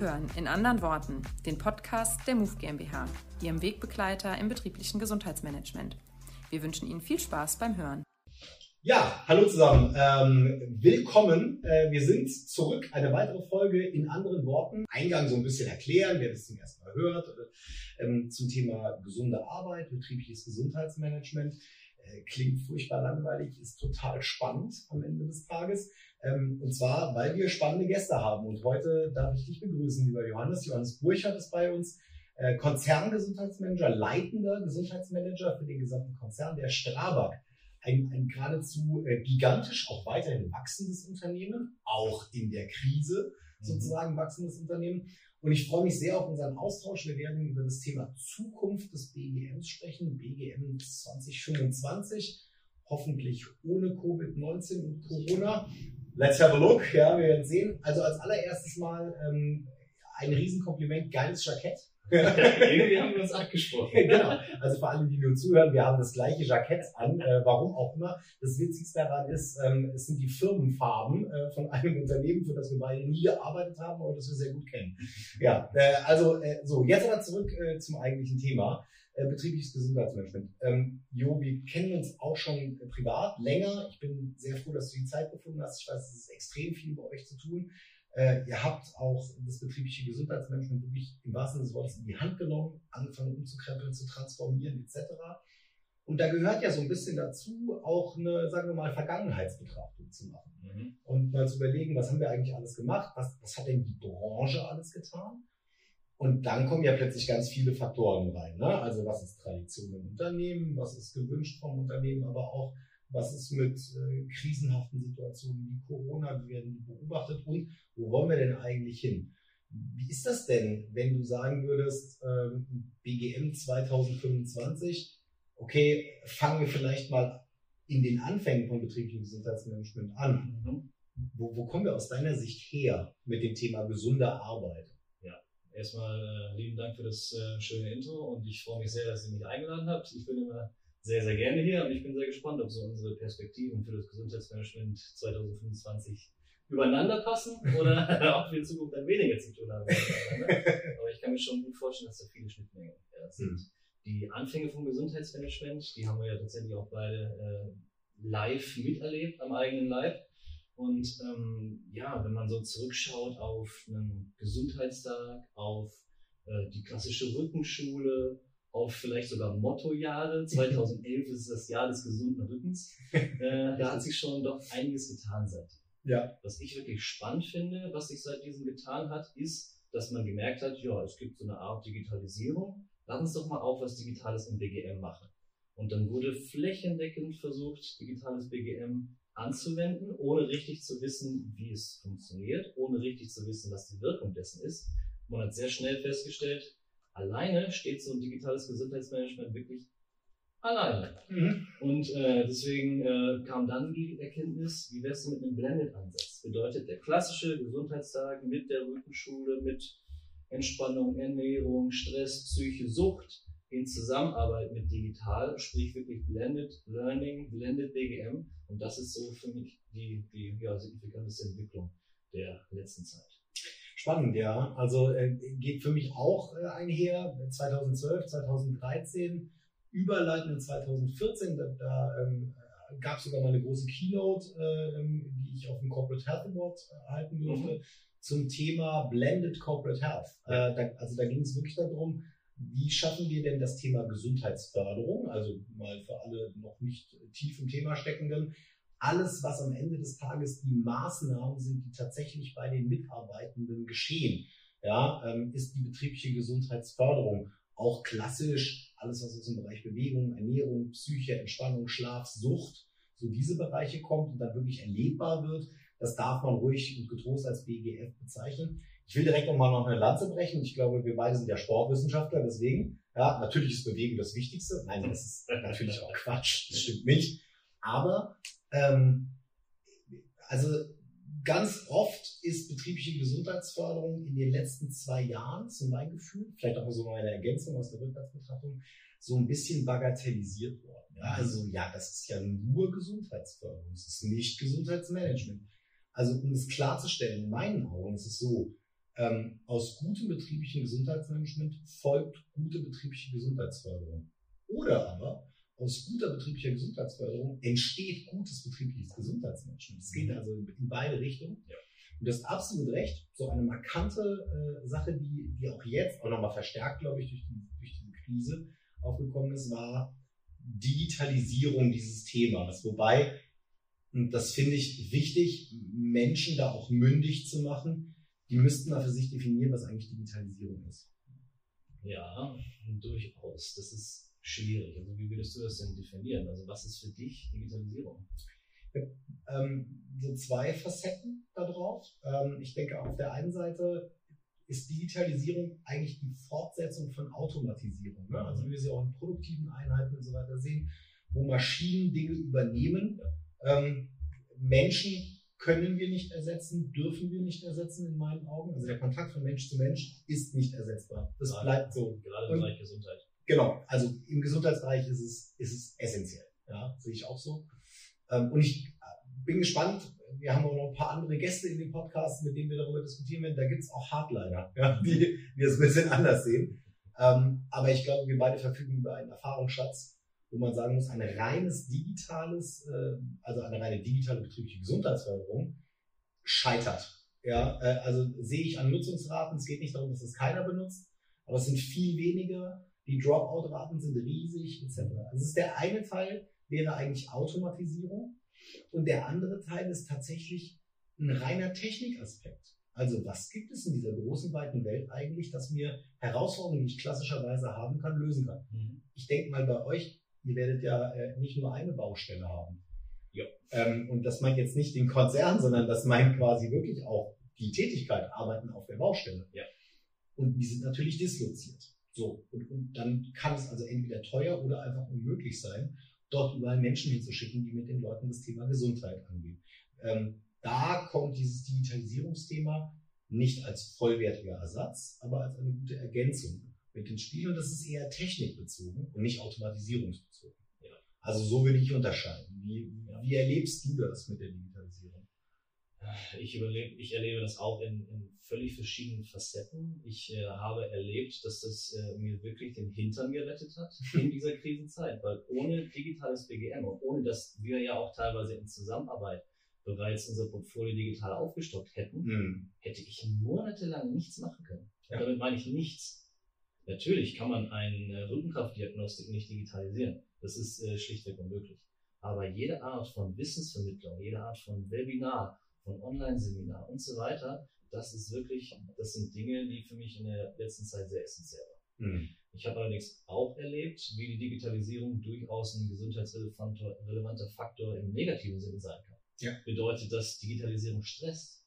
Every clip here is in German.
Hören in anderen Worten den Podcast der MOVE GmbH, Ihrem Wegbegleiter im betrieblichen Gesundheitsmanagement. Wir wünschen Ihnen viel Spaß beim Hören. Ja, hallo zusammen. Ähm, willkommen. Äh, wir sind zurück. Eine weitere Folge in anderen Worten. Eingang so ein bisschen erklären, wer das zum ersten Mal hört, ähm, zum Thema gesunde Arbeit, betriebliches Gesundheitsmanagement. Äh, klingt furchtbar langweilig, ist total spannend am Ende des Tages. Ähm, und zwar, weil wir spannende Gäste haben. Und heute darf ich dich begrüßen, lieber Johannes. Johannes Burchardt ist bei uns, äh, Konzerngesundheitsmanager, leitender Gesundheitsmanager für den gesamten Konzern der Strabag. Ein, ein geradezu äh, gigantisch, auch weiterhin wachsendes Unternehmen, auch in der Krise mhm. sozusagen wachsendes Unternehmen. Und ich freue mich sehr auf unseren Austausch. Wir werden über das Thema Zukunft des BGMs sprechen, BGM 2025, hoffentlich ohne Covid-19 und Corona. Let's have a look. Ja, wir werden sehen. Also als allererstes mal ähm, ein Riesenkompliment, geiles Jackett. Irgendwie haben wir uns abgesprochen. genau. Also für alle, die nur zuhören, wir haben das gleiche Jackett an, äh, warum auch immer. Das Witzigste daran ist, ähm, es sind die Firmenfarben äh, von einem Unternehmen, für das wir beide nie gearbeitet haben, aber das wir sehr gut kennen. Ja, äh, also äh, so, jetzt aber zurück äh, zum eigentlichen Thema. Äh, betriebliches Gesundheitsmanagement. Ähm, jo, wir kennen uns auch schon privat länger. Ich bin sehr froh, dass du die Zeit gefunden hast. Ich weiß, es ist extrem viel bei euch zu tun. Äh, ihr habt auch das betriebliche Gesundheitsmanagement wirklich im wahrsten Sinne des Wortes in die Hand genommen, angefangen umzukrempeln, zu transformieren etc. Und da gehört ja so ein bisschen dazu, auch eine, sagen wir mal, Vergangenheitsbetrachtung zu machen. Mhm. Und mal zu überlegen, was haben wir eigentlich alles gemacht? Was, was hat denn die Branche alles getan? Und dann kommen ja plötzlich ganz viele Faktoren rein. Ne? Also was ist Tradition im Unternehmen, was ist gewünscht vom Unternehmen, aber auch was ist mit äh, krisenhaften Situationen wie Corona, wie werden die beobachtet und wo wollen wir denn eigentlich hin? Wie ist das denn, wenn du sagen würdest, ähm, BGM 2025, okay, fangen wir vielleicht mal in den Anfängen von betrieblichem Gesundheitsmanagement an. Mhm. Wo, wo kommen wir aus deiner Sicht her mit dem Thema gesunde Arbeit? Erstmal äh, lieben Dank für das äh, schöne Intro und ich freue mich sehr, dass ihr mich eingeladen habt. Ich bin immer sehr, sehr gerne hier und ich bin sehr gespannt, ob so unsere Perspektiven für das Gesundheitsmanagement 2025 übereinander passen oder ob wir in Zukunft dann weniger zu tun haben. Aber ich kann mir schon gut vorstellen, dass da viele Schnittmengen ja, sind. Mhm. Die Anfänge vom Gesundheitsmanagement, die haben wir ja tatsächlich auch beide äh, live miterlebt am eigenen Leib. Und ähm, ja, wenn man so zurückschaut auf einen Gesundheitstag, auf äh, die klassische Rückenschule, auf vielleicht sogar Mottojahre, 2011 ist das Jahr des gesunden Rückens, äh, da hat sich schon doch einiges getan seitdem. Ja. Was ich wirklich spannend finde, was sich seit diesem getan hat, ist, dass man gemerkt hat, ja, es gibt so eine Art Digitalisierung, lass uns doch mal auch was Digitales im BGM machen. Und dann wurde flächendeckend versucht, digitales BGM anzuwenden, ohne richtig zu wissen, wie es funktioniert, ohne richtig zu wissen, was die Wirkung dessen ist. Man hat sehr schnell festgestellt, alleine steht so ein digitales Gesundheitsmanagement wirklich alleine. Mhm. Und äh, deswegen äh, kam dann die Erkenntnis, wie wär's mit einem Blended-Ansatz? Bedeutet der klassische Gesundheitstag mit der Rückenschule, mit Entspannung, Ernährung, Stress, Psyche, Sucht, in Zusammenarbeit mit digital, sprich wirklich Blended Learning, Blended BGM. Und das ist so für mich die, die ja, signifikanteste Entwicklung der letzten Zeit. Spannend, ja. Also äh, geht für mich auch äh, einher. 2012, 2013, überleitend in 2014, da, da ähm, gab es sogar mal eine große Keynote, äh, die ich auf dem Corporate Health Award äh, halten durfte, mhm. zum Thema Blended Corporate Health. Äh, da, also da ging es wirklich darum, wie schaffen wir denn das Thema Gesundheitsförderung, also mal für alle noch nicht tief im Thema steckenden, alles, was am Ende des Tages die Maßnahmen sind, die tatsächlich bei den Mitarbeitenden geschehen, ja, ähm, ist die betriebliche Gesundheitsförderung auch klassisch alles, was aus dem Bereich Bewegung, Ernährung, Psyche, Entspannung, Schlaf, Sucht, so diese Bereiche kommt und dann wirklich erlebbar wird. Das darf man ruhig und getrost als BGF bezeichnen. Ich will direkt nochmal noch eine Lanze brechen. Ich glaube, wir beide sind ja Sportwissenschaftler, deswegen, ja, natürlich ist Bewegung das Wichtigste. Nein, das ist natürlich auch Quatsch. Das stimmt nicht. Aber, ähm, also, ganz oft ist betriebliche Gesundheitsförderung in den letzten zwei Jahren, zu meinem Gefühl, vielleicht auch so eine Ergänzung aus der Rückwärtsbetrachtung, so ein bisschen bagatellisiert worden. Ja, also, ja, das ist ja nur Gesundheitsförderung. Es ist nicht Gesundheitsmanagement. Also, um es klarzustellen, in meinen Augen ist es so, Ähm, aus gutem betrieblichen Gesundheitsmanagement folgt gute betriebliche Gesundheitsförderung. Oder aber aus guter betrieblicher Gesundheitsförderung entsteht gutes betriebliches Gesundheitsmanagement. Es geht mhm. also in beide Richtungen. Ja. Und du hast absolut recht, so eine markante äh, Sache, die, die auch jetzt auch nochmal verstärkt, glaube ich, durch, die, durch diese Krise aufgekommen ist, war Digitalisierung dieses Themas. Wobei, und das finde ich wichtig, Menschen da auch mündig zu machen, die müssten da für sich definieren, was eigentlich Digitalisierung ist. Ja, durchaus. Das ist schwierig. Also wie würdest du das denn definieren? Also was ist für dich Digitalisierung? Ähm, so zwei Facetten darauf. Ähm, ich denke, auf der einen Seite ist Digitalisierung eigentlich die Fortsetzung von Automatisierung. Ne? Also wie wir sie auch in produktiven Einheiten und so weiter sehen, wo Maschinen Dinge übernehmen. Ähm, Menschen können wir nicht ersetzen, dürfen wir nicht ersetzen in meinen Augen. Also der Kontakt von Mensch zu Mensch ist nicht ersetzbar. Das bleibt so. Gerade im Bereich Gesundheit. Genau, also im Gesundheitsbereich ist es, ist es essentiell. Ja, sehe ich auch so. Ähm, und ich äh, bin gespannt. Wir haben auch noch ein paar andere Gäste in dem Podcast, mit denen wir darüber diskutieren werden. Da gibt es auch Hardliner, ja, die, die es ein bisschen anders sehen. Ähm, aber ich glaube, wir beide verfügen über einen Erfahrungsschatz, wo man sagen muss, ein reines digitales, äh, also eine reine digitale betriebliche Gesundheitsförderung scheitert. Ja, äh, also sehe ich an Nutzungsraten. Es geht nicht darum, dass es keiner benutzt, aber es sind viel weniger die Dropout-Raten sind riesig, etc. Also ist der eine Teil wäre eigentlich Automatisierung und der andere Teil ist tatsächlich ein reiner Technikaspekt. Also was gibt es in dieser großen, weiten Welt eigentlich, dass mir Herausforderungen, die ich klassischerweise haben kann, lösen kann? Mhm. Ich denke mal bei euch, ihr werdet ja äh, nicht nur eine Baustelle haben. Ja. Ähm, und das meint jetzt nicht den Konzern, sondern das meint quasi wirklich auch die Tätigkeit, Arbeiten auf der Baustelle. Ja. Und die sind natürlich disloziert. So, und, und dann kann es also entweder teuer oder einfach unmöglich sein, dort überall Menschen hinzuschicken, die mit den Leuten das Thema Gesundheit angehen. Ähm, da kommt dieses Digitalisierungsthema nicht als vollwertiger Ersatz, aber als eine gute Ergänzung mit den Spielen. Und das ist eher technikbezogen und nicht automatisierungsbezogen. Ja. Also so würde ich unterscheiden. Wie, wie erlebst du das mit der Digitalisierung? Ich, überlebe, ich erlebe das auch in, in völlig verschiedenen Facetten. Ich äh, habe erlebt, dass das äh, mir wirklich den Hintern gerettet hat in dieser Krisenzeit, weil ohne digitales BGM und ohne dass wir ja auch teilweise in Zusammenarbeit bereits unser Portfolio digital aufgestockt hätten, mhm. hätte ich monatelang nichts machen können. Ja. Damit meine ich nichts. Natürlich kann man eine Rückenkraftdiagnostik nicht digitalisieren. Das ist äh, schlichtweg unmöglich. Aber jede Art von Wissensvermittlung, jede Art von Webinar, von Online-Seminar und so weiter, das ist wirklich, das sind Dinge, die für mich in der letzten Zeit sehr essentiell waren. Mhm. Ich habe allerdings auch erlebt, wie die Digitalisierung durchaus ein gesundheitsrelevanter Faktor im negativen Sinne sein kann. Ja. Bedeutet, dass Digitalisierung stresst.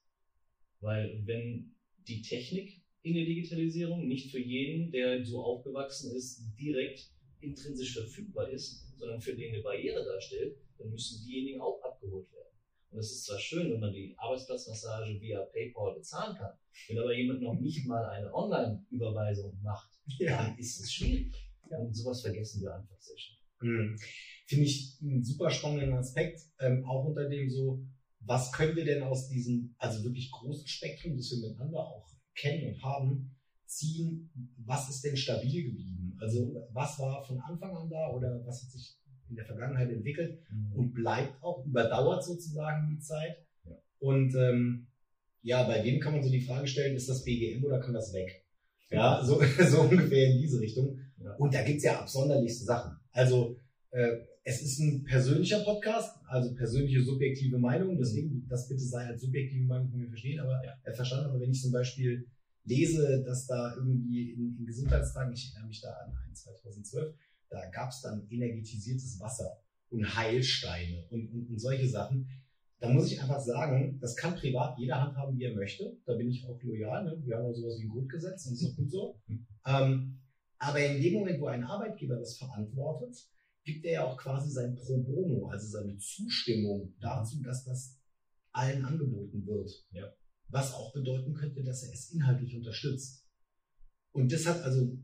Weil wenn die Technik in der Digitalisierung nicht für jeden, der so aufgewachsen ist, direkt intrinsisch verfügbar ist, sondern für den eine Barriere darstellt, dann müssen diejenigen auch abgeholt werden. Und es ist zwar schön, wenn man die Arbeitsplatzmassage via PayPal bezahlen kann, wenn aber jemand noch nicht mal eine Online-Überweisung macht, ja. dann ist es schwierig. Ja. Und sowas vergessen wir einfach sehr schnell. Mhm. Finde ich einen super spannenden Aspekt, ähm, auch unter dem so, was können wir denn aus diesem, also wirklich großen Spektrum, das wir miteinander auch kennen und haben, ziehen, was ist denn stabil geblieben? Also was war von Anfang an da oder was hat sich in der Vergangenheit entwickelt mhm. und bleibt auch, überdauert sozusagen die Zeit. Ja. Und ähm, ja, bei wem kann man so die Frage stellen, ist das BGM oder kann das weg? Ja, so, so ungefähr in diese Richtung. Ja. Und da gibt's ja absonderlichste Sachen. Also äh, es ist ein persönlicher Podcast, also persönliche subjektive Meinung, deswegen das bitte sei als subjektive Meinung von mir verstehen, aber ja. äh, verstanden. Aber wenn ich zum Beispiel lese, dass da irgendwie in, in Gesundheitstagen, ich erinnere mich da an einen 2012, da gab es dann energetisiertes Wasser und Heilsteine und, und, und solche Sachen. Da muss ich einfach sagen, das kann privat jeder handhaben, wie er möchte. Da bin ich auch loyal. Ne? Wir haben auch sowas wie ein Grundgesetz und das ist auch gut so. Ähm, aber in dem Moment, wo ein Arbeitgeber das verantwortet, gibt er ja auch quasi sein Pro Bono, also seine Zustimmung dazu, dass das allen angeboten wird. Ja. Was auch bedeuten könnte, dass er es inhaltlich unterstützt. Und das hat also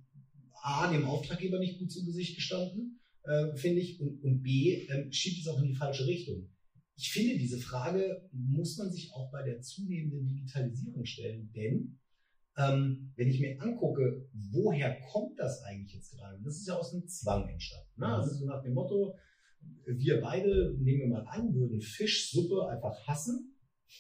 A, dem Auftraggeber nicht gut zu Gesicht gestanden, äh, finde ich, und, und B, äh, schiebt es auch in die falsche Richtung. Ich finde, diese Frage muss man sich auch bei der zunehmenden Digitalisierung stellen, denn ähm, wenn ich mir angucke, woher kommt das eigentlich jetzt gerade? Das ist ja aus einem Zwang entstanden. Ne? Also so nach dem Motto, wir beide, nehmen wir mal an, würden Fischsuppe einfach hassen.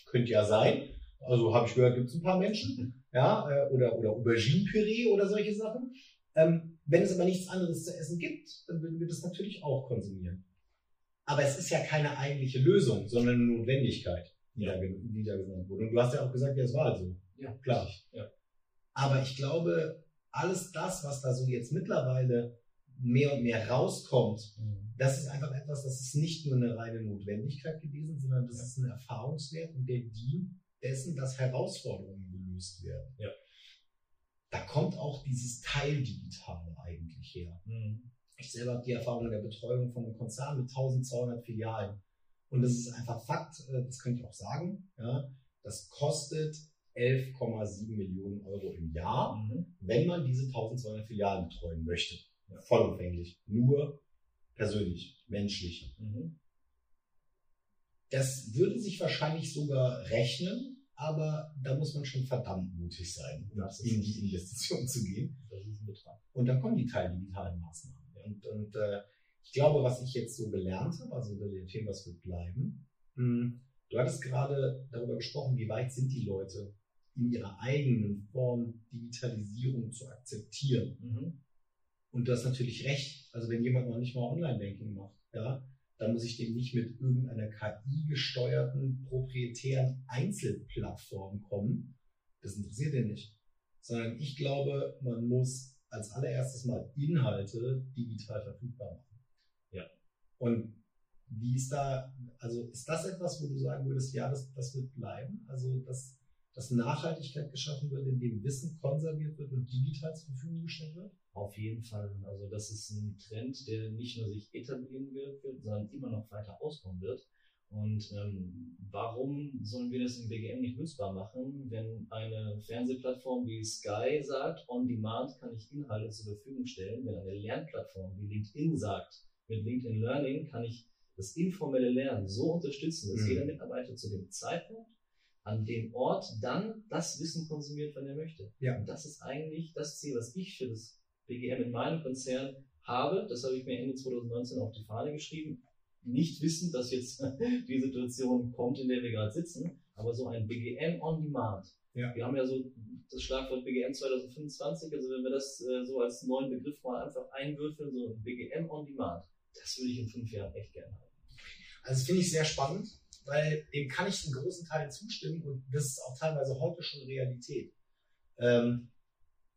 Könnte ja sein. Also habe ich gehört, gibt es ein paar Menschen. Ja, äh, oder, oder Aubergine-Püree oder solche Sachen. Ähm, wenn es aber nichts anderes zu essen gibt, dann würden wir das natürlich auch konsumieren. Aber es ist ja keine eigentliche Lösung, sondern eine Notwendigkeit, die, ja. da, die da genannt wurde. Und du hast ja auch gesagt, ja, es war so. Ja, klar. Ja. Aber ich glaube, alles das, was da so jetzt mittlerweile mehr und mehr rauskommt, mhm. das ist einfach etwas, das ist nicht nur eine reine Notwendigkeit gewesen, sondern das ist ein Erfahrungswert und der dient dessen, dass Herausforderungen gelöst werden. Ja. Da kommt auch dieses Teildigitale eigentlich her. Mhm. Ich selber habe die Erfahrung in der Betreuung von einem Konzern mit 1200 Filialen. Und das ist einfach Fakt, äh, das könnte ich auch sagen, ja, das kostet 11,7 Millionen Euro im Jahr, mhm. wenn man diese 1200 Filialen betreuen möchte. Ja. Vollumfänglich. Nur persönlich, menschlich. Mhm. Das würde sich wahrscheinlich sogar rechnen, aber da muss man schon verdammt mutig sein, um in die Investition zu gehen. Das ist ein Betrag. Und dann kommen die teildigitalen Maßnahmen. Und, und äh, ich glaube, was ich jetzt so gelernt habe, also dem Thema, was wird bleiben, mh, hm, du hattest gerade darüber gesprochen, wie weit sind die Leute in ihrer eigenen Form Digitalisierung zu akzeptieren. Mhm. Und du hast natürlich recht. Also wenn jemand noch nicht mal Online-Banking macht, ja, dann muss ich dem nicht mit irgendeiner KI-gesteuerten proprietären Einzelplattform kommen. Das interessiert den nicht. Sondern ich glaube, man muss als allererstes mal Inhalte digital verfügbar machen. Ja. Und wie ist da, also ist das etwas, wo du sagen würdest, ja, das, das wird bleiben? Also, dass, dass Nachhaltigkeit geschaffen wird, indem Wissen konserviert wird und digital zur Verfügung gestellt wird? Auf jeden Fall. Also, das ist ein Trend, der nicht nur sich etablieren wird, sondern immer noch weiter ausbauen wird. Und ähm, warum sollen wir das im BGM nicht nutzbar machen, wenn eine Fernsehplattform wie Sky sagt, on demand kann ich Inhalte zur Verfügung stellen, wenn eine Lernplattform wie LinkedIn sagt, mit LinkedIn Learning kann ich das informelle Lernen so unterstützen, dass mhm. jeder Mitarbeiter zu dem Zeitpunkt an dem Ort dann das Wissen konsumiert, wenn er möchte. Ja. Und das ist eigentlich das Ziel, was ich für das BGM in meinem Konzern habe. Das habe ich mir Ende 2019 auf die Fahne geschrieben nicht wissen, dass jetzt die Situation kommt, in der wir gerade sitzen, aber so ein BGM on Demand. Ja. Wir haben ja so das Schlagwort BGM 2025, also wenn wir das äh, so als neuen Begriff mal einfach einwürfeln, so ein BGM on Demand, das würde ich in fünf Jahren echt gerne haben. Also das finde ich sehr spannend, weil dem kann ich in großen Teilen zustimmen und das ist auch teilweise heute schon Realität. Ähm,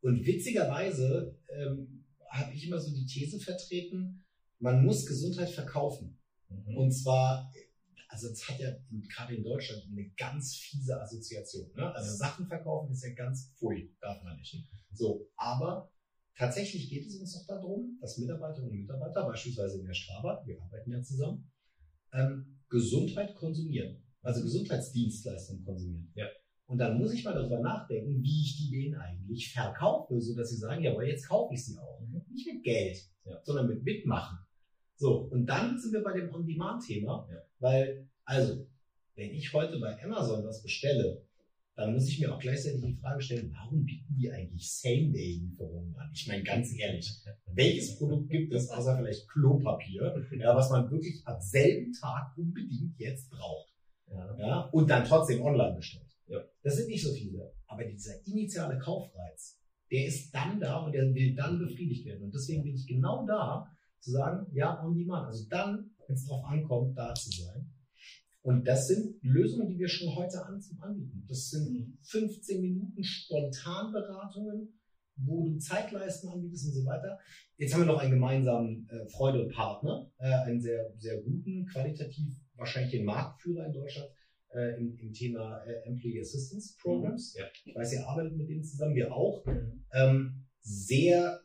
und witzigerweise ähm, habe ich immer so die These vertreten, man muss Gesundheit verkaufen. Mhm. Und zwar, also es hat ja gerade in Deutschland eine ganz fiese Assoziation. Ne? Also Sachen verkaufen ist ja ganz pfui, darf man nicht. So, aber tatsächlich geht es uns doch darum, dass Mitarbeiterinnen und Mitarbeiter, beispielsweise in der Strava, wir arbeiten ja zusammen, ähm, Gesundheit konsumieren. Also Gesundheitsdienstleistungen konsumieren. Ja. Und dann muss ich mal darüber nachdenken, wie ich die denen eigentlich verkaufe, so dass sie sagen, ja, aber jetzt kaufe ich sie auch. Mhm. Nicht mit Geld, ja. sondern mit Mitmachen. So, und dann sind wir bei dem On-Demand-Thema, ja. weil, also, wenn ich heute bei Amazon was bestelle, dann muss ich mir auch gleichzeitig die Frage stellen, warum bieten die eigentlich Same-Day-Lieferungen an? Ich meine, ganz ehrlich, welches Produkt gibt es, außer vielleicht Klopapier, ja, was man wirklich am selben Tag unbedingt jetzt braucht? Ja. ja und dann trotzdem online bestellt. Ja. Das sind nicht so viele. Aber dieser initiale Kaufreiz, der ist dann da und der will dann befriedigt werden. Und deswegen bin ich genau da, zu sagen, ja, on demand. Also dann, wenn es darauf ankommt, da zu sein. Und das sind Lösungen, die wir schon heute an, anbieten. Das sind 15 Minuten Spontanberatungen, wo du Zeitleisten anbietest und so weiter. Jetzt haben wir noch einen gemeinsamen äh, Freude-Partner, äh, einen sehr, sehr guten, qualitativ wahrscheinlich den Marktführer in Deutschland äh, im, im Thema äh, Employee Assistance Programs. Ja. Ich weiß, ihr arbeitet mit denen zusammen, wir auch. Mhm. Ähm, sehr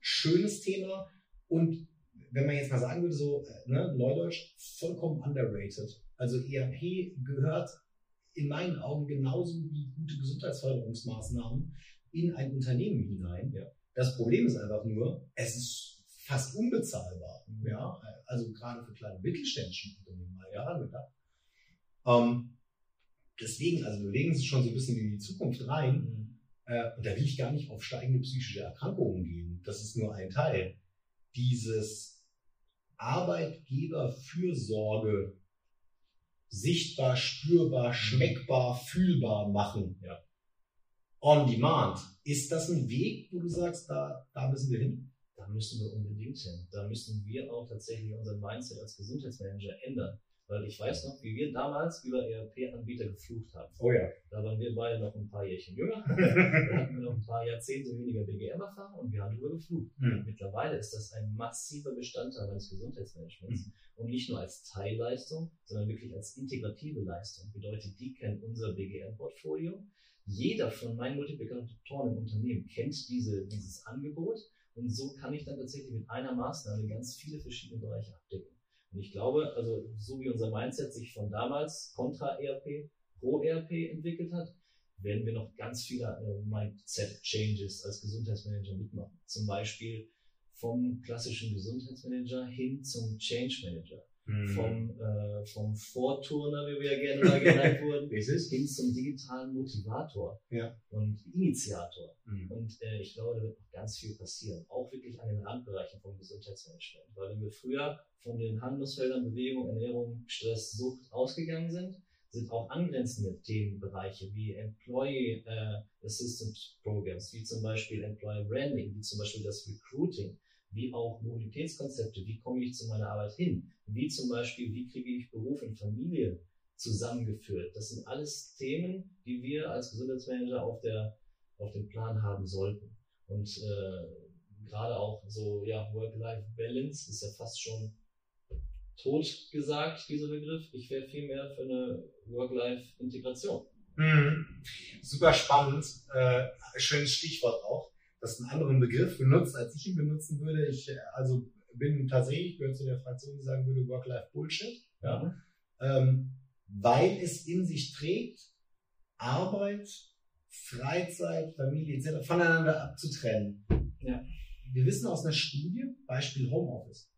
schönes Thema und wenn man jetzt mal sagen würde, so äh, ne, Neudeutsch, vollkommen underrated. Also ERP gehört in meinen Augen genauso wie gute Gesundheitsförderungsmaßnahmen in ein Unternehmen hinein. Ja. Das Problem ist einfach nur, es ist fast unbezahlbar. Mhm. Ja, also gerade für kleine mittelständische Unternehmen mal herangedacht. Ähm, deswegen, also wir legen es schon so ein bisschen in die Zukunft rein. Mhm. äh, und da will ich gar nicht auf steigende psychische Erkrankungen gehen, das ist nur ein Teil, dieses Arbeitgeberfürsorge sichtbar, spürbar, schmeckbar, fühlbar machen. Ja. On demand. Ist das ein Weg, wo du sagst, da, da müssen wir hin? Da müssen wir unbedingt hin. Da müssen wir auch tatsächlich unseren Mindset als Gesundheitsmanager ändern. Weil ich weiß noch, wie wir damals über ERP-Anbieter geflucht haben. Oh ja. Da waren wir beide noch ein paar Jährchen jünger. da hatten wir noch ein paar Jahrzehnte weniger BGM-Erfahrung und wir haben darüber geflucht. Hm. Mittlerweile ist das ein massiver Bestandteil meines Gesundheitsmanagements. Mhm. Und nicht nur als Teilleistung, sondern wirklich als integrative Leistung. Bedeutet, die kennen unser BGM-Portfolio. Jeder von meinen Multiplikatoren im Unternehmen kennt diese, dieses Angebot. Und so kann ich dann tatsächlich mit einer Maßnahme ganz viele verschiedene Bereiche abdecken. Und ich glaube, also so wie unser Mindset sich von damals Contra-ERP, Pro-ERP entwickelt hat, werden wir noch ganz viele äh, Mindset-Changes als Gesundheitsmanager mitmachen. Zum Beispiel vom klassischen Gesundheitsmanager hin zum Change Manager. Vom, äh, vom Vorturner, wie wir ja gerne mal genannt wurden, Richtig? hin zum digitalen Motivator Ja. und Initiator. Hm. Und äh, ich glaube, da wird noch ganz viel passieren, auch wirklich an den Randbereichen vom Gesundheitsmanagement. Weil wenn wir früher von den Handlungsfeldern Bewegung, Ernährung, Stress, Sucht ausgegangen sind, sind auch angrenzende Themenbereiche wie Employee äh, Assistance Programs, wie zum Beispiel Employer Branding, wie zum Beispiel das Recruiting, wie auch Mobilitätskonzepte, wie komme ich zu meiner Arbeit hin, wie zum Beispiel, wie kriege ich Beruf und Familie zusammengeführt. Das sind alles Themen, die wir als Gesundheitsmanager auf der auf dem Plan haben sollten. Und äh, gerade auch so, ja, Work-Life-Balance ist ja fast schon tot gesagt, dieser Begriff. Ich wäre viel mehr für eine Work-Life-Integration. Hm. Super spannend. Äh, schönes Stichwort auch. Das ist einen anderen Begriff benutzt, als ich ihn benutzen würde. Ich äh, also bin tatsächlich, gehört zu der Fraktion, die sagen würde, Work-Life-Bullshit. Ja. Ähm, weil es in sich trägt, Arbeit, Freizeit, Familie etc. voneinander abzutrennen. Ja. Wir wissen aus einer Studie, Beispiel Homeoffice,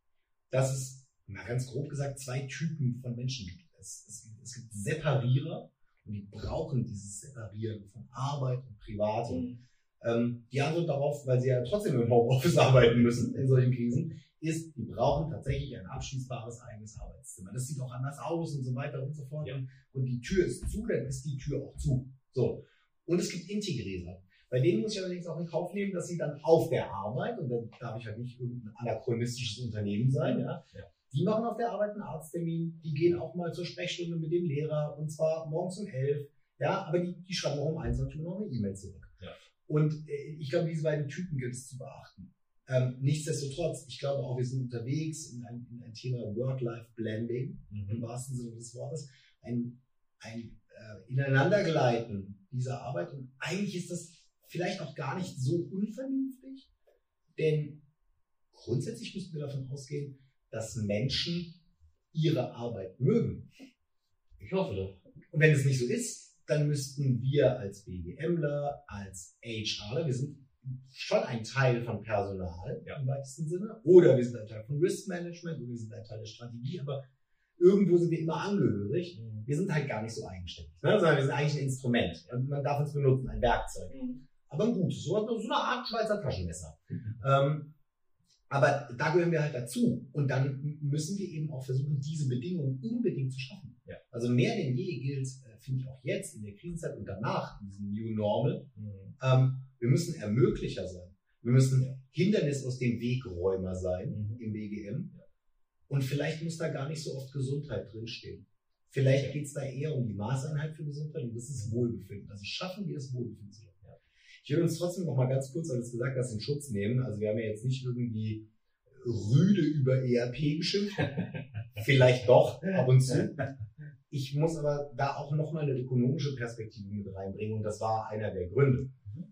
dass es, mal ganz grob gesagt, zwei Typen von Menschen gibt. Es, es, gibt- es gibt Separierer und die brauchen dieses Separieren von Arbeit und Privat. Und, ähm, die Antwort darauf, weil sie ja trotzdem im Homeoffice arbeiten müssen in solchen Krisen, ist, die brauchen tatsächlich ein abschließbares eigenes Arbeitszimmer. Das sieht auch anders aus und so weiter und so fort. Ja. Und, die Tür ist zu, dann ist die Tür auch zu. So. Und es gibt Integräser. Bei denen muss ich allerdings auch in Kauf nehmen, dass sie dann auf der Arbeit, und dann darf ich halt nicht irgendein anachronistisches Unternehmen sein, ja, Ja. die machen auf der Arbeit einen Arzttermin, die gehen auch mal zur Sprechstunde mit dem Lehrer, und zwar morgens um elf, ja, aber die, die schreiben auch um 21 Uhr noch eine E-Mail zurück. Und äh, ich glaube, diese beiden Typen gilt es zu beachten. Ähm, nichtsdestotrotz, ich glaube auch, wir sind unterwegs in ein, in ein Thema Work-Life-Blending im Mhm. wahrsten Sinne des Wortes, ein, ein äh, Ineinandergleiten dieser Arbeit. Und eigentlich ist das vielleicht auch gar nicht so unvernünftig, denn grundsätzlich müssten wir davon ausgehen, dass Menschen ihre Arbeit mögen. Ich hoffe doch. Und wenn es nicht so ist, dann müssten wir als BGMler, als HRler, wir sind schon ein Teil von Personal Ja. im weitesten Sinne, oder wir sind ein Teil von Risk Management, oder wir sind ein Teil der Strategie, aber irgendwo sind wir immer angehörig. Mhm. Wir sind halt gar nicht so eigenständig, ne? sondern wir sind eigentlich ein Instrument. Man darf uns benutzen, ein Werkzeug. Aber ein gutes, so, so eine Art Schweizer Taschenmesser. Ähm, aber da gehören wir halt dazu. Und dann müssen wir eben auch versuchen, diese Bedingungen unbedingt zu schaffen. Ja. Also mehr denn je gilt, äh, finde ich auch jetzt in der Krisenzeit und danach, in diesem New Normal, Mhm. ähm, wir müssen Ermöglicher sein. Wir müssen Hindernis aus dem Wegräumer sein Mhm. im BGM. Und vielleicht muss da gar nicht so oft Gesundheit drinstehen. Vielleicht Ja. geht es da eher um die Maßeinheit für Gesundheit und das ist Wohlbefinden. Also schaffen wir es, Wohlbefinden zu. Ich will uns trotzdem noch mal ganz kurz, weil du es gesagt hast, in Schutz nehmen. Also wir haben ja jetzt nicht irgendwie rüde über ERP geschimpft. Vielleicht doch, ab und zu. Ich muss aber da auch noch mal eine ökonomische Perspektive mit reinbringen und das war einer der Gründe.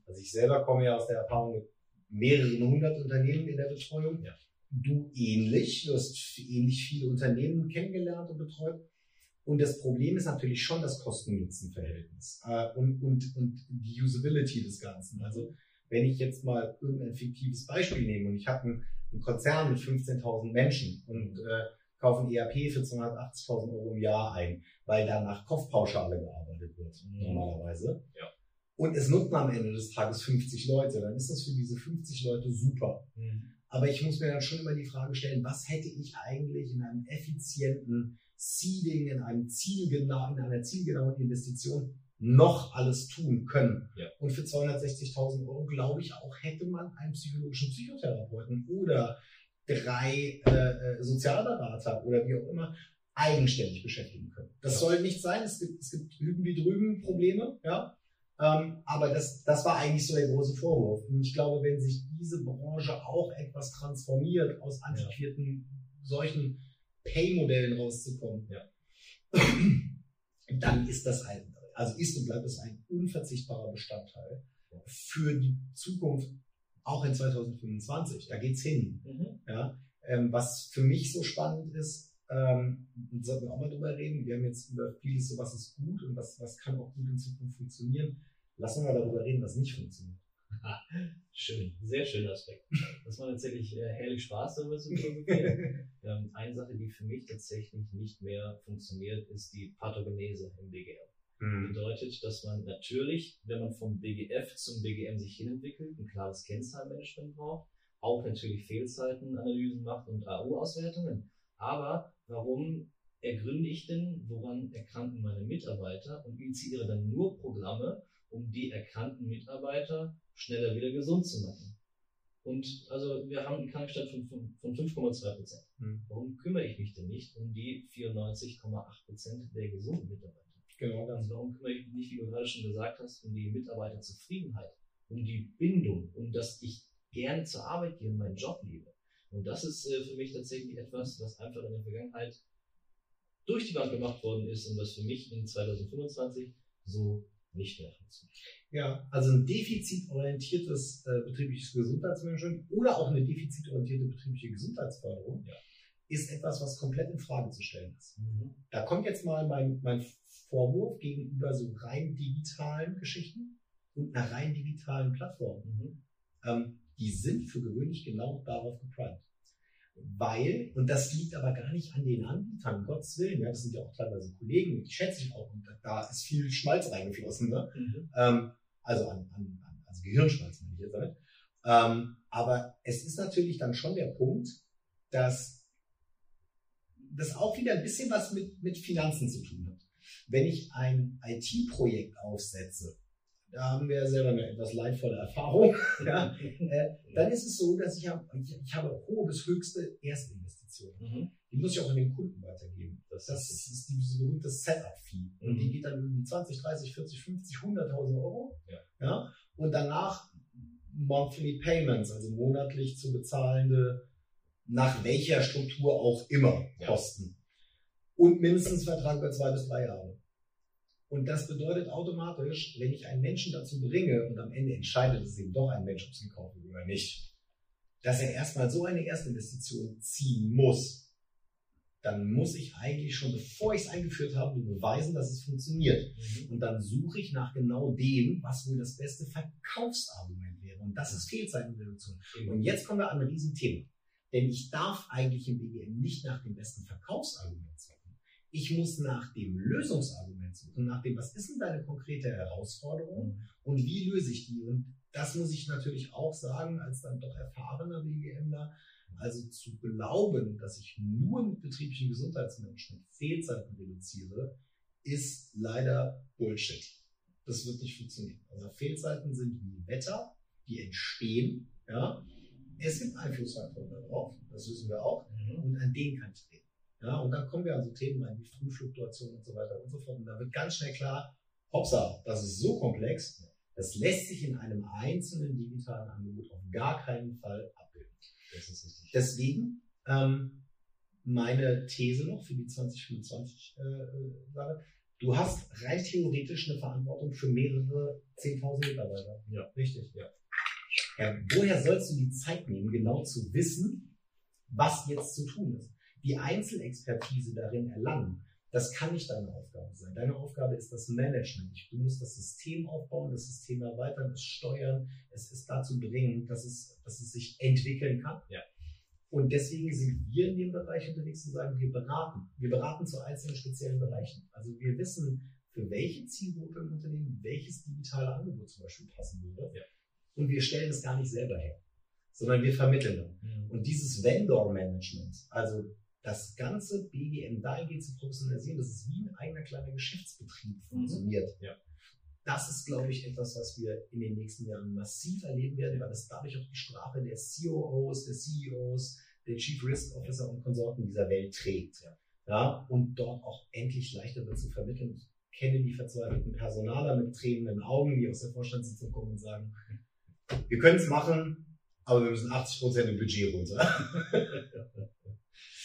Also ich selber komme ja aus der Erfahrung mit mehreren hundert Unternehmen in der Betreuung. Ja. Du ähnlich, du hast ähnlich viele Unternehmen kennengelernt und betreut. Und das Problem ist natürlich schon das Kosten-Nutzen-Verhältnis äh, und, und, und die Usability des Ganzen. Also wenn ich jetzt mal irgendein fiktives Beispiel nehme und ich habe einen, einen Konzern mit 15.000 Menschen und äh, kaufe ein ERP für 280.000 Euro im Jahr ein, weil da nach Kopfpauschale gearbeitet wird Mhm. normalerweise. Ja. und es nutzen am Ende des Tages 50 Leute, dann ist das für diese 50 Leute super. Mhm. Aber ich muss mir dann schon immer die Frage stellen, was hätte ich eigentlich in einem effizienten Seeding, in einem zielgenauen, in einer zielgenauen Investition noch alles tun können. Ja. Und für 260.000 Euro, glaube ich, auch hätte man einen psychologischen Psychotherapeuten oder drei äh, äh, Sozialberater oder wie auch immer eigenständig beschäftigen können. Das ja. soll nicht sein. Es gibt, es gibt hüben wie drüben Probleme, ja. Ähm, aber das, das war eigentlich so der große Vorwurf. Und ich glaube, wenn sich diese Branche auch etwas transformiert, aus antiquierten ja. solchen Pay-Modellen rauszukommen, ja. dann ist das ein, also ist und bleibt es ein unverzichtbarer Bestandteil für die Zukunft, auch in 2025. Da geht's hin. Mhm. Ja, ähm, was für mich so spannend ist, ähm, sollten wir auch mal drüber reden. Wir haben jetzt über vieles, so was ist gut und was, was kann auch gut in Zukunft funktionieren. Lass uns mal darüber reden, was nicht funktioniert. Schön, sehr schöner Aspekt. Das war tatsächlich äh, herrlich Spaß, darüber zu philosophieren. ähm, eine Sache, die für mich tatsächlich nicht mehr funktioniert, ist die Pathogenese im BGM. Mhm. Bedeutet, dass man natürlich, wenn man vom BGF zum BGM sich hinentwickelt, ein klares Kennzahlenmanagement braucht, auch natürlich Fehlzeitenanalysen macht und AU-Auswertungen. Aber warum ergründe ich denn, woran erkranken meine Mitarbeiter und initiiere dann nur Programme, um die erkrankten Mitarbeiter schneller wieder gesund zu machen? Und also wir haben einen Krankenstand von, von, 5,2 Prozent. Hm. Warum kümmere ich mich denn nicht um die 94,8 Prozent der gesunden Mitarbeiter? Genau. Also warum kümmere ich mich nicht, wie du gerade schon gesagt hast, um die Mitarbeiterzufriedenheit, um die Bindung, um dass ich gerne zur Arbeit gehe und meinen Job liebe? Und das ist äh, für mich tatsächlich etwas, was einfach in der Vergangenheit durch die Bank gemacht worden ist und was für mich in 2025 so nicht mehr funktioniert. Ja, also ein defizitorientiertes äh, betriebliches Gesundheitsmanagement oder auch eine defizitorientierte betriebliche Gesundheitsförderung ja. ist etwas, was komplett in Frage zu stellen ist. Mhm. Da kommt jetzt mal mein, mein Vorwurf gegenüber so rein digitalen Geschichten und einer rein digitalen Plattform. Mhm. Ähm, die sind für gewöhnlich genau darauf geprimed. Weil, und das liegt aber gar nicht an den Anbietern, Gottes Willen, ja, das sind ja auch teilweise Kollegen, die schätze ich auch, und da ist viel Schmalz reingeflossen, ne? Mhm. Ähm, also an, an, an, also Gehirnschmalz, meine ich jetzt damit. Ähm, aber es ist natürlich dann schon der Punkt, dass das auch wieder ein bisschen was mit, mit Finanzen zu tun hat. Wenn ich ein IT-Projekt aufsetze, da haben wir selber eine etwas leidvolle Erfahrung, ja, äh, dann ist es so, dass ich, hab, ich, ich habe hohe bis höchste Erstinvestitionen. Mhm. Die muss ich auch an den Kunden weitergeben. Das, das ist, ist diese berühmte Setup-Fee. Mhm. Und die geht dann irgendwie 20, 30, 40, 50, 100.000 Euro. Ja. ja. Und danach Monthly Payments, also monatlich zu bezahlende, nach welcher Struktur auch immer, ja. Kosten. Und mindestens Vertrag über zwei bis drei Jahre. Und das bedeutet automatisch, wenn ich einen Menschen dazu bringe und am Ende entscheidet es eben doch ein Mensch, ob es gekauft wird oder nicht, dass er erstmal so eine Erstinvestition ziehen muss, dann muss ich eigentlich schon, bevor ich es eingeführt habe, beweisen, dass es funktioniert. Mhm. Und dann suche ich nach genau dem, was wohl das beste Verkaufsargument wäre. Und das ist Fehlzeitenreduktion. Mhm. Und jetzt kommen wir an ein Riesenthema. Denn ich darf eigentlich im BGM nicht nach dem besten Verkaufsargument suchen. Ich muss nach dem Lösungsargument suchen, nach dem, was ist denn deine konkrete Herausforderung und wie löse ich die? Und das muss ich natürlich auch sagen, als dann doch erfahrener BGMler, also zu glauben, dass ich nur mit betrieblichem Gesundheitsmanagement Fehlzeiten reduziere, ist leider Bullshit. Das wird nicht funktionieren. Also Fehlzeiten sind wie Wetter, die entstehen. Ja? Es gibt Einflussfaktoren darauf, das wissen wir auch, mhm. und an denen kann ich reden. Ja, und dann kommen wir an so Themen rein wie Frühfluktuation und so weiter und so fort. Und da wird ganz schnell klar, hoppsa, das ist so komplex, das lässt sich in einem einzelnen digitalen Angebot auf gar keinen Fall abbilden. Das ist richtig. Deswegen ähm, meine These noch für die 2025 äh, Sache. Du hast rein theoretisch eine Verantwortung für mehrere 10.000 Mitarbeiter. Ja. Richtig, ja. ja. Woher sollst du die Zeit nehmen, genau zu wissen, was jetzt zu tun ist? Die Einzelexpertise darin erlangen, das kann nicht deine Aufgabe sein. Deine Aufgabe ist das Management. Du musst das System aufbauen, das System erweitern, es steuern, es ist dazu bringen, dass es, dass es sich entwickeln kann. Ja. Und deswegen sind wir in dem Bereich unterwegs und sagen, wir beraten. Wir beraten zu einzelnen speziellen Bereichen. Also wir wissen, für welche Zielgruppe im Unternehmen welches digitale Angebot zum Beispiel passen würde. Ja. Und wir stellen es gar nicht selber her, sondern wir vermitteln. Mhm. Und dieses Vendor-Management, also das ganze BGM dahingehend zu professionalisieren, dass es wie ein eigener kleiner Geschäftsbetrieb funktioniert. Ja. Das ist, glaube ich, etwas, was wir in den nächsten Jahren massiv erleben werden, weil es dadurch auch die Sprache der COOs, der CEOs, der Chief Risk Officer und Konsorten dieser Welt trägt. Ja. Ja, und dort auch endlich leichter wird zu vermitteln. Ich kenne die verzweifelten Personaler mit tränenden Augen, die aus der Vorstandssitzung kommen und sagen, wir können es machen, aber wir müssen 80 Prozent im Budget runter.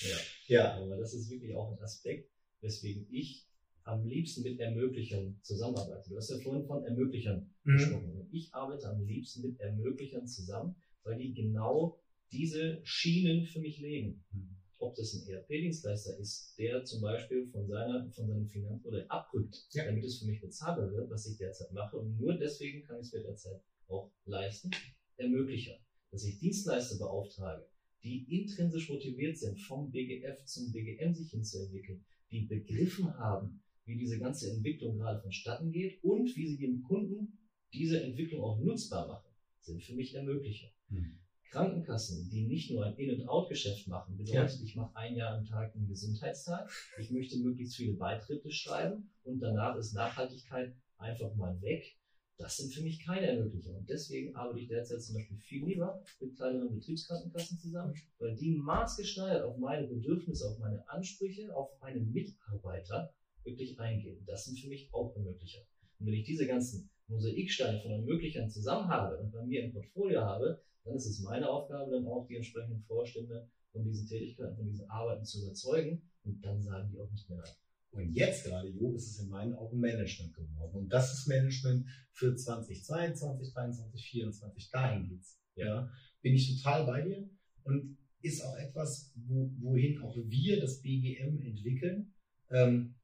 Ja. ja. Aber das ist wirklich auch ein Aspekt, weswegen ich am liebsten mit Ermöglichern zusammenarbeite. Du hast ja vorhin von Ermöglichern Mhm. gesprochen. Ich arbeite am liebsten mit Ermöglichern zusammen, weil die genau diese Schienen für mich legen. Mhm. Ob das ein ERP-Dienstleister ist, der zum Beispiel von seiner, von seinem Finanz- oder abrückt, Ja. damit es für mich bezahlbar wird, was ich derzeit mache. Und nur deswegen kann ich es mir derzeit auch leisten. Ermöglicher. Dass ich Dienstleister beauftrage, die intrinsisch motiviert sind, vom BGF zum BGM sich hinzuentwickeln, die begriffen haben, wie diese ganze Entwicklung gerade vonstatten geht und wie sie dem Kunden diese Entwicklung auch nutzbar machen, sind für mich Ermöglicher. Mhm. Krankenkassen, die nicht nur ein In- und Out-Geschäft machen, bedeutet, ich mache ein Jahr am Tag einen Gesundheitstag, ich möchte möglichst viele Beitritte schreiben und danach ist Nachhaltigkeit einfach mal weg. Das sind für mich keine Ermöglicher. Und deswegen arbeite ich derzeit zum Beispiel viel lieber mit kleineren Betriebskrankenkassen zusammen, weil die maßgeschneidert auf meine Bedürfnisse, auf meine Ansprüche, auf meine Mitarbeiter wirklich eingehen. Das sind für mich auch Ermöglicher. Und wenn ich diese ganzen Mosaiksteine von Ermöglichern zusammen habe und bei mir im Portfolio habe, dann ist es meine Aufgabe, dann auch die entsprechenden Vorstände von diesen Tätigkeiten, von diesen Arbeiten zu überzeugen. Und dann sagen die auch nicht mehr nein. Und jetzt gerade, Jo, ist es in meinen Augen Management geworden. Und das ist Management für 2022, 2023, 2024. Dahin geht's. Ja. Bin ich total bei dir. Und ist auch etwas, wo, wohin auch wir das BGM entwickeln. Ähm,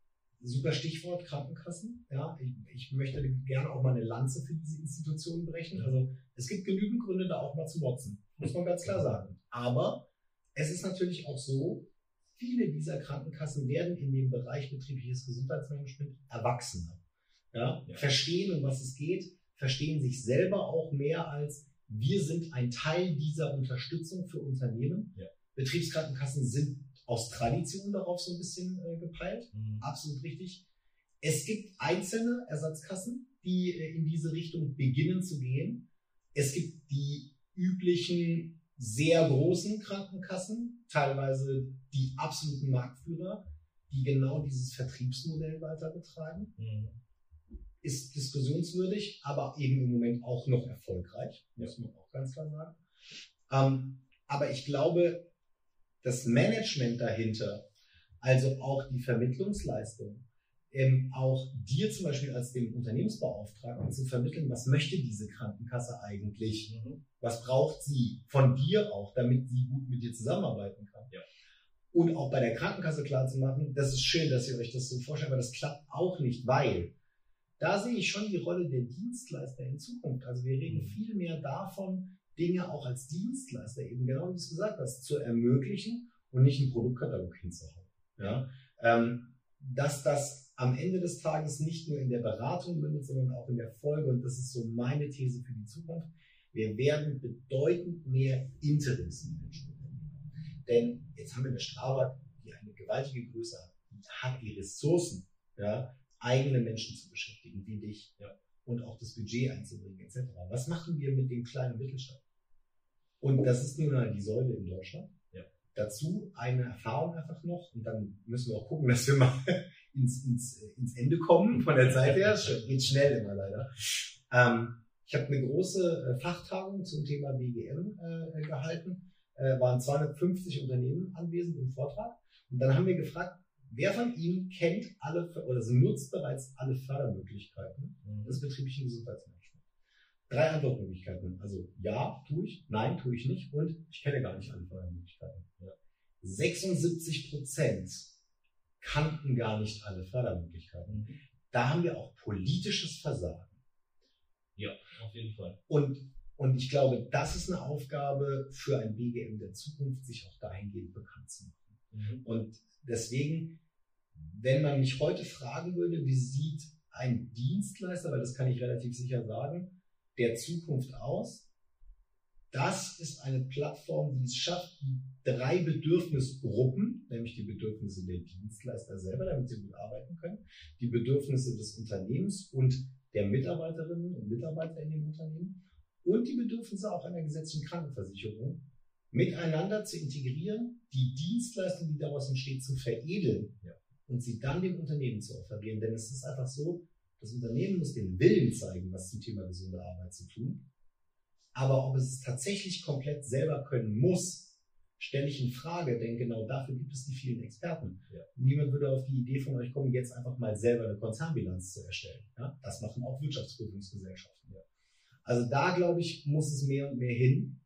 super Stichwort Krankenkassen. Ja, ich, ich möchte gerne auch mal eine Lanze für diese Institutionen brechen. Also es gibt genügend Gründe, da auch mal zu motzen. Muss man ganz klar sagen. Aber es ist natürlich auch so, viele dieser Krankenkassen werden in dem Bereich betriebliches Gesundheitsmanagement Erwachsener. Ja, Ja. Verstehen, um was es geht, verstehen sich selber auch mehr als wir sind ein Teil dieser Unterstützung für Unternehmen. Ja. Betriebskrankenkassen sind aus Tradition darauf so ein bisschen äh, gepeilt. Absolut richtig. Es gibt einzelne Ersatzkassen, die äh, in diese Richtung beginnen zu gehen. Es gibt die üblichen sehr großen Krankenkassen, teilweise die absoluten Marktführer, die genau dieses Vertriebsmodell weiter betreiben. Mhm. Ist diskussionswürdig, aber eben im Moment auch noch erfolgreich, muss man auch ganz klar sagen. Ähm, aber ich glaube, das Management dahinter, also auch die Vermittlungsleistung, ähm, auch dir zum Beispiel als dem Unternehmensbeauftragten zu vermitteln, was möchte diese Krankenkasse eigentlich? Mhm. Was braucht sie von dir auch, damit sie gut mit dir zusammenarbeiten kann? Ja. Und auch bei der Krankenkasse klar zu machen, das ist schön, dass ihr euch das so vorstellt, aber das klappt auch nicht, weil da sehe ich schon die Rolle der Dienstleister in Zukunft. Also wir reden Mhm. viel mehr davon, Dinge auch als Dienstleister eben genau wie du es gesagt hast, zu ermöglichen und nicht einen Produktkatalog hinzuhauen. Ja? Ähm, dass das am Ende des Tages nicht nur in der Beratung mündet, sondern auch in der Folge, und das ist so meine These für die Zukunft, wir werden bedeutend mehr Interimsmanagement. Denn jetzt haben wir eine Strabag, die eine gewaltige Größe hat, die hat die Ressourcen, ja, eigene Menschen zu beschäftigen, wie dich, Ja. und auch das Budget einzubringen, etc. Was machen wir mit dem kleinen Mittelstand? Und das ist nun mal die Säule in Deutschland. Ja. Dazu eine Erfahrung einfach noch, und dann müssen wir auch gucken, dass wir mal ins, ins, ins Ende kommen von der Zeit her. Es geht schnell immer leider. Ähm, ich habe eine große äh, Fachtagung zum Thema BGM äh, gehalten. Äh, waren 250 Unternehmen anwesend im Vortrag. Und dann haben wir gefragt, wer von Ihnen kennt alle oder nutzt bereits alle Fördermöglichkeiten Mhm. des betrieblichen Gesundheitsmanagements? Drei Antwortmöglichkeiten. Also ja, tue ich, nein, tue ich nicht und ich kenne gar nicht alle Fördermöglichkeiten. Ja. 76 Prozent kannten gar nicht alle Fördermöglichkeiten. Mhm. Da haben wir auch politisches Versagen. Ja, auf jeden Fall. Und, und ich glaube, das ist eine Aufgabe für ein BGM der Zukunft, sich auch dahingehend bekannt zu machen. Mhm. Und deswegen, wenn man mich heute fragen würde, wie sieht ein Dienstleister, weil das kann ich relativ sicher sagen, der Zukunft aus. Das ist eine Plattform, die es schafft, die drei Bedürfnisgruppen, nämlich die Bedürfnisse der Dienstleister selber, damit sie gut arbeiten können, die Bedürfnisse des Unternehmens und der Mitarbeiterinnen und Mitarbeiter in dem Unternehmen und die Bedürfnisse auch einer gesetzlichen Krankenversicherung miteinander zu integrieren, die Dienstleistung, die daraus entsteht, zu veredeln ja. und sie dann dem Unternehmen zu offerieren. Denn es ist einfach so, das Unternehmen muss den Willen zeigen, was zum Thema gesunde Arbeit zu tun. Aber ob es tatsächlich komplett selber können muss, stelle ich in Frage, denn genau dafür gibt es die vielen Experten. Ja. Niemand würde auf die Idee von euch kommen, jetzt einfach mal selber eine Konzernbilanz zu erstellen. Ja? Das machen auch Wirtschaftsprüfungsgesellschaften. Ja. Also da, glaube ich, muss es mehr und mehr hin.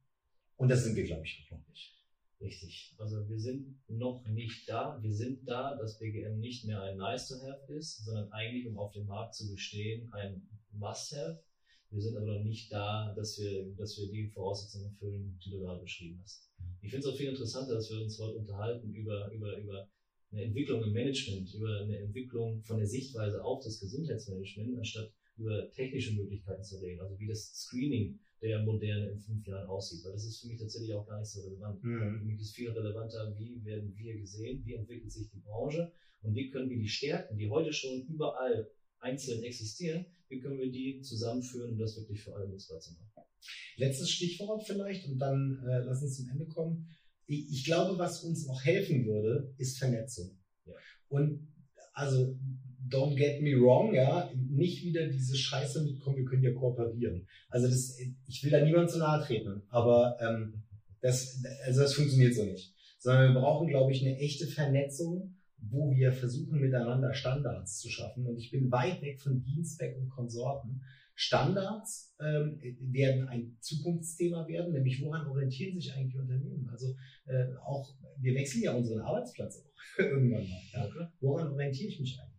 Und das sind wir, glaube ich, noch nicht. Richtig. Also wir sind noch nicht da. Wir sind da, dass BGM nicht mehr ein Nice-to-have ist, sondern eigentlich, um auf dem Markt zu bestehen, ein Must-have. Wir sind aber noch nicht da, dass wir, dass wir die Voraussetzungen erfüllen, die du gerade beschrieben hast. Ich finde es auch viel interessanter, dass wir uns heute unterhalten über, über, über eine Entwicklung im Management, über eine Entwicklung von der Sichtweise auf das Gesundheitsmanagement, anstatt über technische Möglichkeiten zu reden. Also wie das Screening der Moderne in fünf Jahren aussieht. Weil das ist für mich tatsächlich auch gar nicht so relevant. Mhm. Für mich ist viel relevanter, wie werden wir gesehen, wie entwickelt sich die Branche und wie können wir die Stärken, die heute schon überall einzeln existieren, wie können wir die zusammenführen, um das wirklich für alle nutzbar zu machen. Letztes Stichwort vielleicht und dann äh, lass uns zum Ende kommen. Ich, ich, glaube, was uns auch helfen würde, ist Vernetzung. Ja. Und also don't get me wrong, ja, nicht wieder diese Scheiße mitkommen, wir können ja kooperieren. Also das, ich will da niemand zu nahe treten, aber ähm, das, also das funktioniert so nicht. Sondern wir brauchen, glaube ich, eine echte Vernetzung, wo wir versuchen, miteinander Standards zu schaffen. Und ich bin weit weg von Dienstback und Konsorten. Standards ähm, werden ein Zukunftsthema werden, nämlich woran orientieren sich eigentlich Unternehmen? Also äh, auch, wir wechseln ja unseren Arbeitsplatz auch irgendwann mal. Ja? Woran orientiere ich mich eigentlich?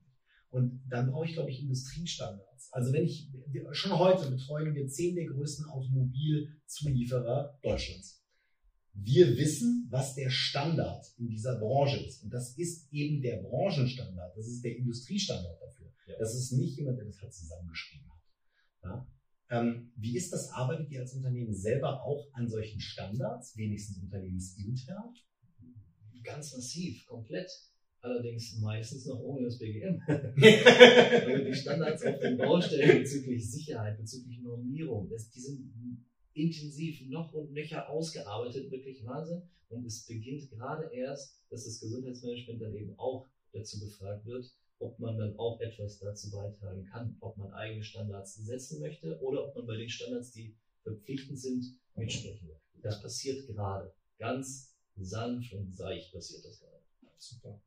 Und dann brauche ich, glaube ich, Industriestandards. Also wenn ich, schon heute betreuen wir zehn der größten Automobilzulieferer Deutschlands. Wir wissen, was der Standard in dieser Branche ist. Und das ist eben der Branchenstandard. Das ist der Industriestandard dafür. Ja. Das ist nicht jemand, der das halt zusammengeschrieben hat. Ja? Ähm, wie ist das? Arbeitet ihr als Unternehmen selber auch an solchen Standards, wenigstens unternehmensintern? Ganz massiv, komplett allerdings meistens noch ohne das BGM. Weil die Standards auf den Baustellen bezüglich Sicherheit, bezüglich Normierung, das, die sind intensiv noch und nöcher ausgearbeitet, wirklich Wahnsinn. Und es beginnt gerade erst, dass das Gesundheitsmanagement dann eben auch dazu befragt wird, ob man dann auch etwas dazu beitragen kann, ob man eigene Standards setzen möchte oder ob man bei den Standards, die verpflichtend sind, mitsprechen will. Das passiert gerade. Ganz sanft und seicht passiert das gerade. Super.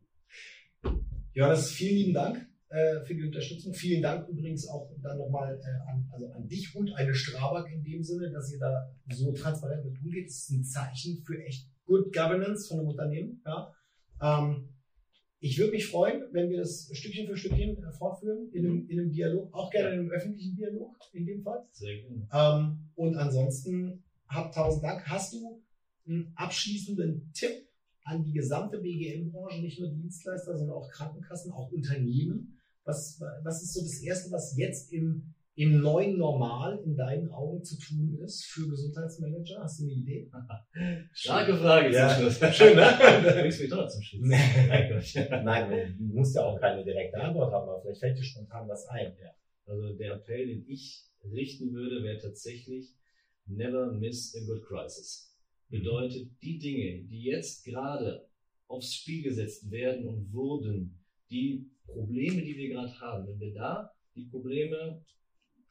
Johannes, vielen lieben Dank äh, für die Unterstützung. Vielen Dank übrigens auch dann nochmal äh, an, also an dich und eine Strabag in dem Sinne, dass ihr da so transparent mit umgeht. Das ist ein Zeichen für echt Good Governance von einem Unternehmen. Ja. Ähm, ich würde mich freuen, wenn wir das Stückchen für Stückchen äh, fortführen in einem, in einem Dialog, auch gerne in einem öffentlichen Dialog in dem Fall. Sehr gerne. Ähm, und ansonsten habt tausend Dank. Hast du einen abschließenden Tipp an die gesamte BGM-Branche, nicht nur Dienstleister, sondern auch Krankenkassen, auch Unternehmen. Was, was ist so das Erste, was jetzt im, im neuen Normal in deinen Augen zu tun ist für Gesundheitsmanager? Hast du eine Idee? Starke Frage ja. zum Schluss. Schön, ne? Du bringst mich doch zum Schluss. Nein, du musst ja auch keine direkte Antwort haben, aber vielleicht fällt dir spontan was ein. Ja. Also der Appell, den ich richten würde, wäre tatsächlich never miss a good crisis. Bedeutet, die Dinge, die jetzt gerade aufs Spiel gesetzt werden und wurden, die Probleme, die wir gerade haben, wenn wir da die Probleme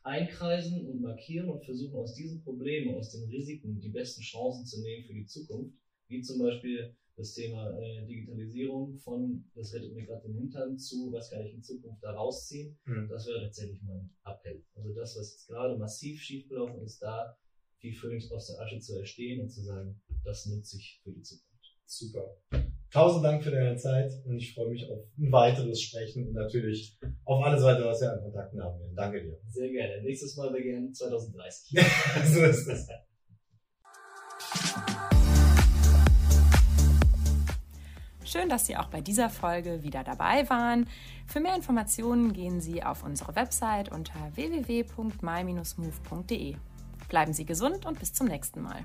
einkreisen und markieren und versuchen aus diesen Problemen, aus den Risiken die besten Chancen zu nehmen für die Zukunft, wie zum Beispiel das Thema äh, Digitalisierung von, das rettet mir gerade den Hintern, zu, was kann ich in Zukunft da rausziehen, mhm. das wäre tatsächlich mein Appell. Also das, was jetzt gerade massiv schiefgelaufen ist, da wie Phönix aus der Asche zu erstehen und zu sagen, das nutze ich für die Zukunft. Super. Tausend Dank für deine Zeit und ich freue mich auf ein weiteres Sprechen und natürlich auf alles weitere, was wir an Kontakten haben werden. Danke dir. Sehr gerne. Nächstes Mal gerne 2030. so ist es. Schön, dass Sie auch bei dieser Folge wieder dabei waren. Für mehr Informationen gehen Sie auf unsere Website unter www.my-move.de. Bleiben Sie gesund und bis zum nächsten Mal.